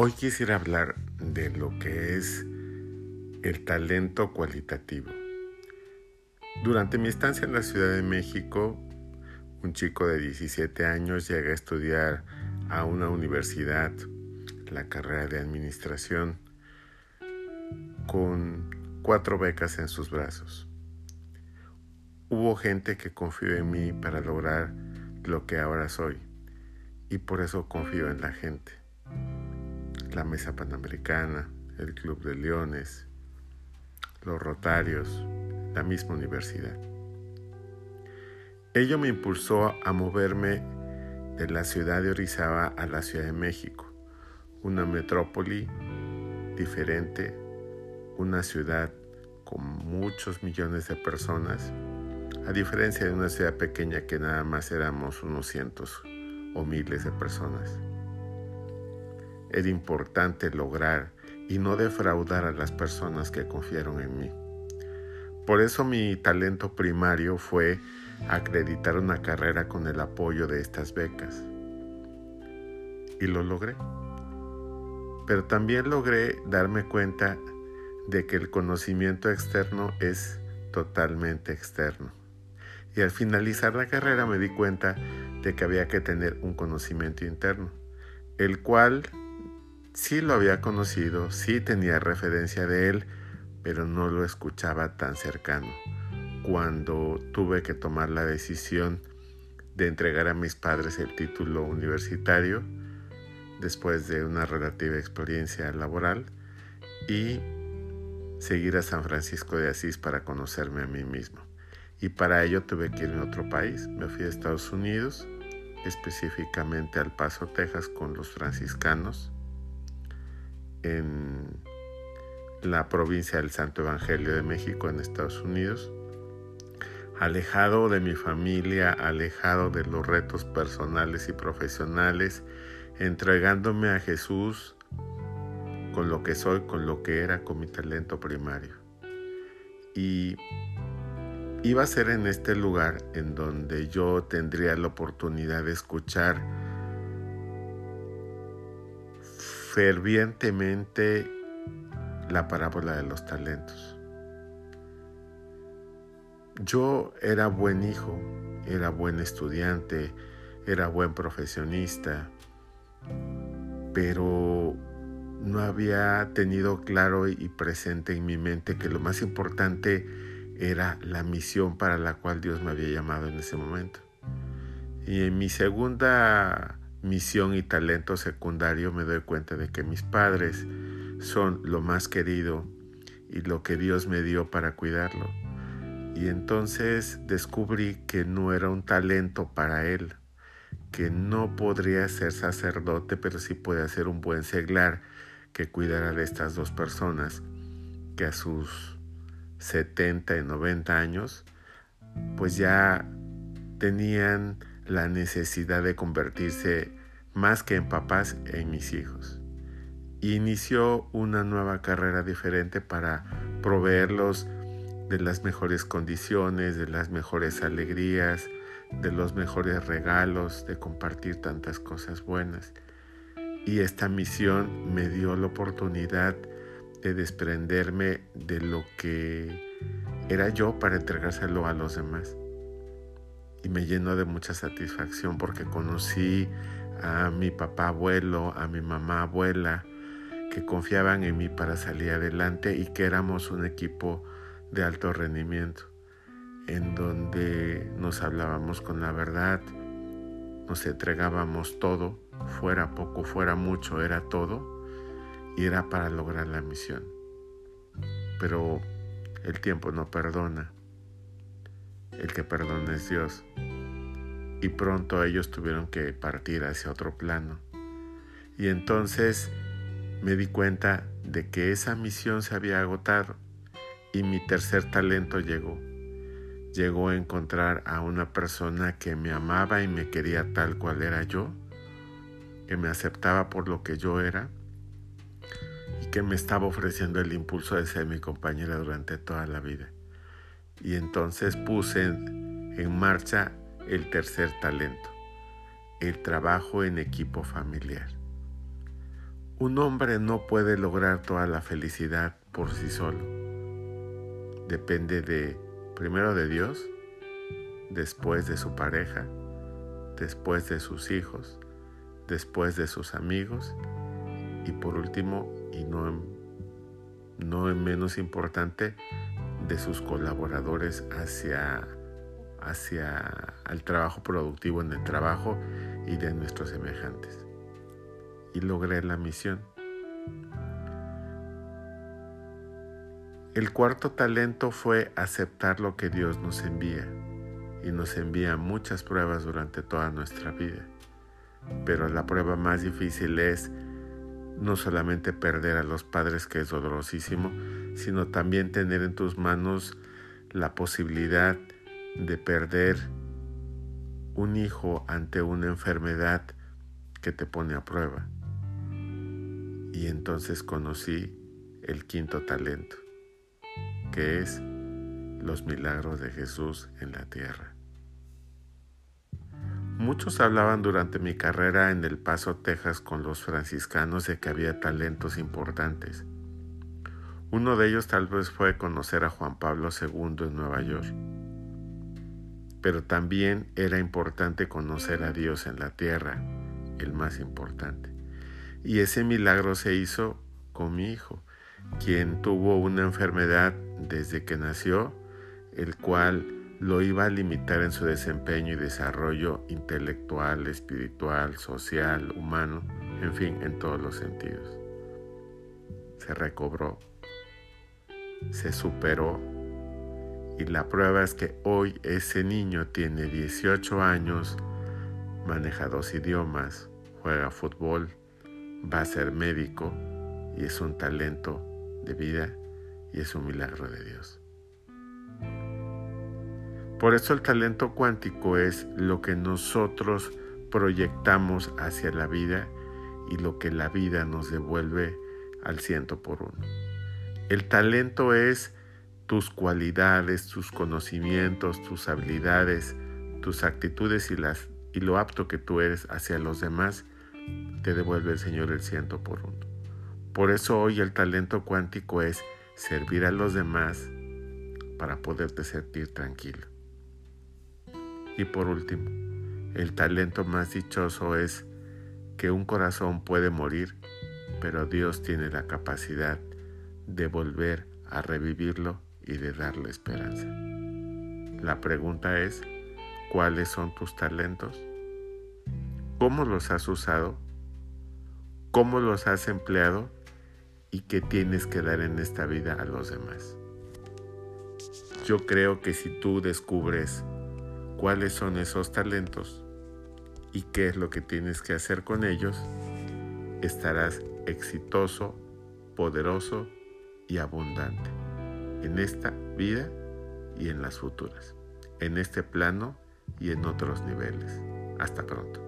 Hoy quisiera hablar de lo que es el talento cualitativo. Durante mi estancia en la Ciudad de México, un chico de 17 años llega a estudiar a una universidad la carrera de administración con cuatro becas en sus brazos. Hubo gente que confió en mí para lograr lo que ahora soy y por eso confío en la gente la Mesa Panamericana, el Club de Leones, los Rotarios, la misma universidad. Ello me impulsó a moverme de la ciudad de Orizaba a la Ciudad de México, una metrópoli diferente, una ciudad con muchos millones de personas, a diferencia de una ciudad pequeña que nada más éramos unos cientos o miles de personas. Era importante lograr y no defraudar a las personas que confiaron en mí. Por eso mi talento primario fue acreditar una carrera con el apoyo de estas becas. Y lo logré. Pero también logré darme cuenta de que el conocimiento externo es totalmente externo. Y al finalizar la carrera me di cuenta de que había que tener un conocimiento interno, el cual Sí lo había conocido, sí tenía referencia de él, pero no lo escuchaba tan cercano. Cuando tuve que tomar la decisión de entregar a mis padres el título universitario, después de una relativa experiencia laboral, y seguir a San Francisco de Asís para conocerme a mí mismo. Y para ello tuve que ir a otro país. Me fui a Estados Unidos, específicamente al Paso, Texas, con los franciscanos en la provincia del Santo Evangelio de México en Estados Unidos, alejado de mi familia, alejado de los retos personales y profesionales, entregándome a Jesús con lo que soy, con lo que era, con mi talento primario. Y iba a ser en este lugar en donde yo tendría la oportunidad de escuchar fervientemente la parábola de los talentos. Yo era buen hijo, era buen estudiante, era buen profesionista, pero no había tenido claro y presente en mi mente que lo más importante era la misión para la cual Dios me había llamado en ese momento. Y en mi segunda misión y talento secundario me doy cuenta de que mis padres son lo más querido y lo que Dios me dio para cuidarlo. Y entonces descubrí que no era un talento para él, que no podría ser sacerdote, pero sí puede ser un buen seglar que cuidara de estas dos personas, que a sus 70 y 90 años, pues ya tenían la necesidad de convertirse más que en papás en mis hijos. Inició una nueva carrera diferente para proveerlos de las mejores condiciones, de las mejores alegrías, de los mejores regalos, de compartir tantas cosas buenas. Y esta misión me dio la oportunidad de desprenderme de lo que era yo para entregárselo a los demás y me llenó de mucha satisfacción porque conocí a mi papá abuelo, a mi mamá abuela, que confiaban en mí para salir adelante y que éramos un equipo de alto rendimiento, en donde nos hablábamos con la verdad, nos entregábamos todo, fuera poco, fuera mucho, era todo, y era para lograr la misión. Pero el tiempo no perdona el que perdona es Dios. Y pronto ellos tuvieron que partir hacia otro plano. Y entonces me di cuenta de que esa misión se había agotado y mi tercer talento llegó. Llegó a encontrar a una persona que me amaba y me quería tal cual era yo, que me aceptaba por lo que yo era y que me estaba ofreciendo el impulso de ser mi compañera durante toda la vida y entonces puse en, marcha el tercer talento, el trabajo en equipo familiar. Un hombre no puede lograr toda la felicidad por sí solo. Depende de, primero de Dios, después de su pareja, después de sus hijos, después de sus amigos y por último, y no, no menos importante, de sus colaboradores hacia, hacia el trabajo productivo en el trabajo y de nuestros semejantes. Y logré la misión. El cuarto talento fue aceptar lo que Dios nos envía y nos envía muchas pruebas durante toda nuestra vida. Pero la prueba más difícil es no solamente perder a los padres, que es dolorosísimo, sino también tener en tus manos la posibilidad de perder un hijo ante una enfermedad que te pone a prueba. Y entonces conocí el quinto talento, que es los milagros de Jesús en la tierra. Muchos hablaban durante mi carrera en El Paso, Texas, con los franciscanos de que había talentos importantes. Uno de ellos tal vez fue conocer a Juan Pablo II en Nueva York. Pero también era importante conocer a Dios en la tierra, el más importante. Y ese milagro se hizo con mi hijo, quien tuvo una enfermedad desde que nació el cual lo iba a limitar en su desempeño y desarrollo intelectual, espiritual, social, humano, en fin, en todos los sentidos. Se recobró, se superó y la prueba es que hoy ese niño tiene 18 años, maneja dos idiomas, juega fútbol, va a ser médico y es un talento de vida y es un milagro de Dios. Por eso el talento cuántico es lo que nosotros proyectamos hacia la vida y lo que la vida nos devuelve al ciento por uno. El talento es tus cualidades, tus conocimientos, tus habilidades, tus actitudes y, lo apto que tú eres hacia los demás, te devuelve el Señor el ciento por uno. Por eso hoy el talento cuántico es servir a los demás para poderte sentir tranquilo. Y por último, el talento más dichoso es que un corazón puede morir, pero Dios tiene la capacidad de volver a revivirlo y de darle esperanza. La pregunta es, ¿cuáles son tus talentos? ¿Cómo los has usado? ¿Cómo los has empleado? ¿Y qué tienes que dar en esta vida a los demás? Yo creo que si tú descubres cuáles son esos talentos y qué es lo que tienes que hacer con ellos, estarás exitoso, poderoso y abundante en esta vida y en las futuras, en este plano y en otros niveles. Hasta pronto.